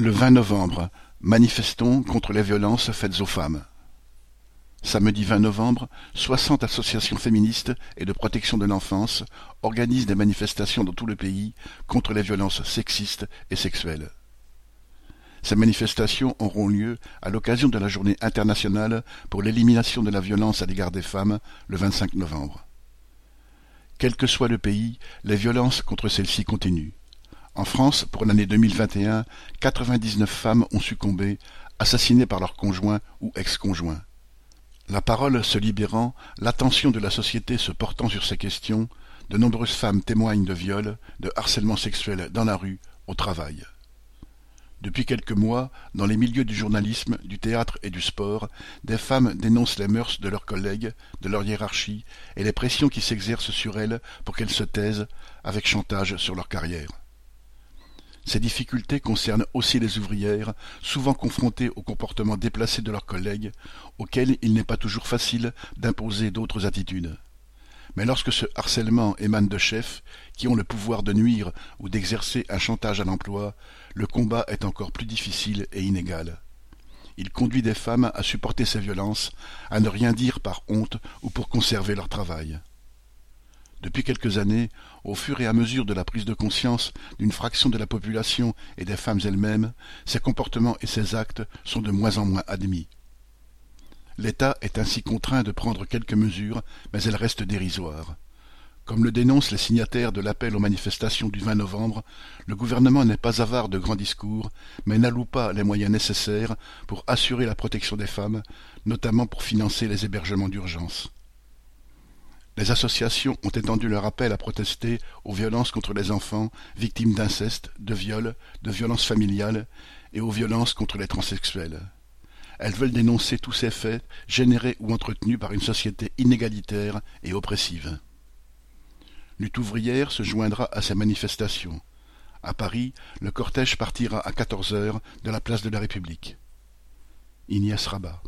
Le vingt novembre, manifestons contre les violences faites aux femmes. Samedi vingt novembre, soixante associations féministes et de protection de l'enfance organisent des manifestations dans tout le pays contre les violences sexistes et sexuelles. Ces manifestations auront lieu à l'occasion de la Journée internationale pour l'élimination de la violence à l'égard des femmes le 25 novembre. Quel que soit le pays, les violences contre celles-ci continuent. En France, pour l'année 2021, 99 femmes ont succombé, assassinées par leur conjoint ou ex-conjoint. La parole se libérant, l'attention de la société se portant sur ces questions, de nombreuses femmes témoignent de viols, de harcèlement sexuel dans la rue, au travail. Depuis quelques mois, dans les milieux du journalisme, du théâtre et du sport, des femmes dénoncent les mœurs de leurs collègues, de leur hiérarchie et les pressions qui s'exercent sur elles pour qu'elles se taisent, avec chantage sur leur carrière. Ces difficultés concernent aussi les ouvrières, souvent confrontées au comportement déplacé de leurs collègues, auxquels il n'est pas toujours facile d'imposer d'autres attitudes. Mais lorsque ce harcèlement émane de chefs qui ont le pouvoir de nuire ou d'exercer un chantage à l'emploi, le combat est encore plus difficile et inégal. Il conduit des femmes à supporter ces violences, à ne rien dire par honte ou pour conserver leur travail. Depuis quelques années, au fur et à mesure de la prise de conscience d'une fraction de la population et des femmes elles-mêmes, ces comportements et ces actes sont de moins en moins admis. L'État est ainsi contraint de prendre quelques mesures, mais elles restent dérisoires. Comme le dénoncent les signataires de l'appel aux manifestations du 20 novembre, le gouvernement n'est pas avare de grands discours, mais n'alloue pas les moyens nécessaires pour assurer la protection des femmes, notamment pour financer les hébergements d'urgence. Les associations ont étendu leur appel à protester aux violences contre les enfants victimes d'inceste, de viols, de violences familiales et aux violences contre les transsexuels. Elles veulent dénoncer tous ces faits générés ou entretenus par une société inégalitaire et oppressive. Lutte ouvrière se joindra à ces manifestations. À Paris, le cortège partira à quatorze heures de la place de la République. Ignace Rabat.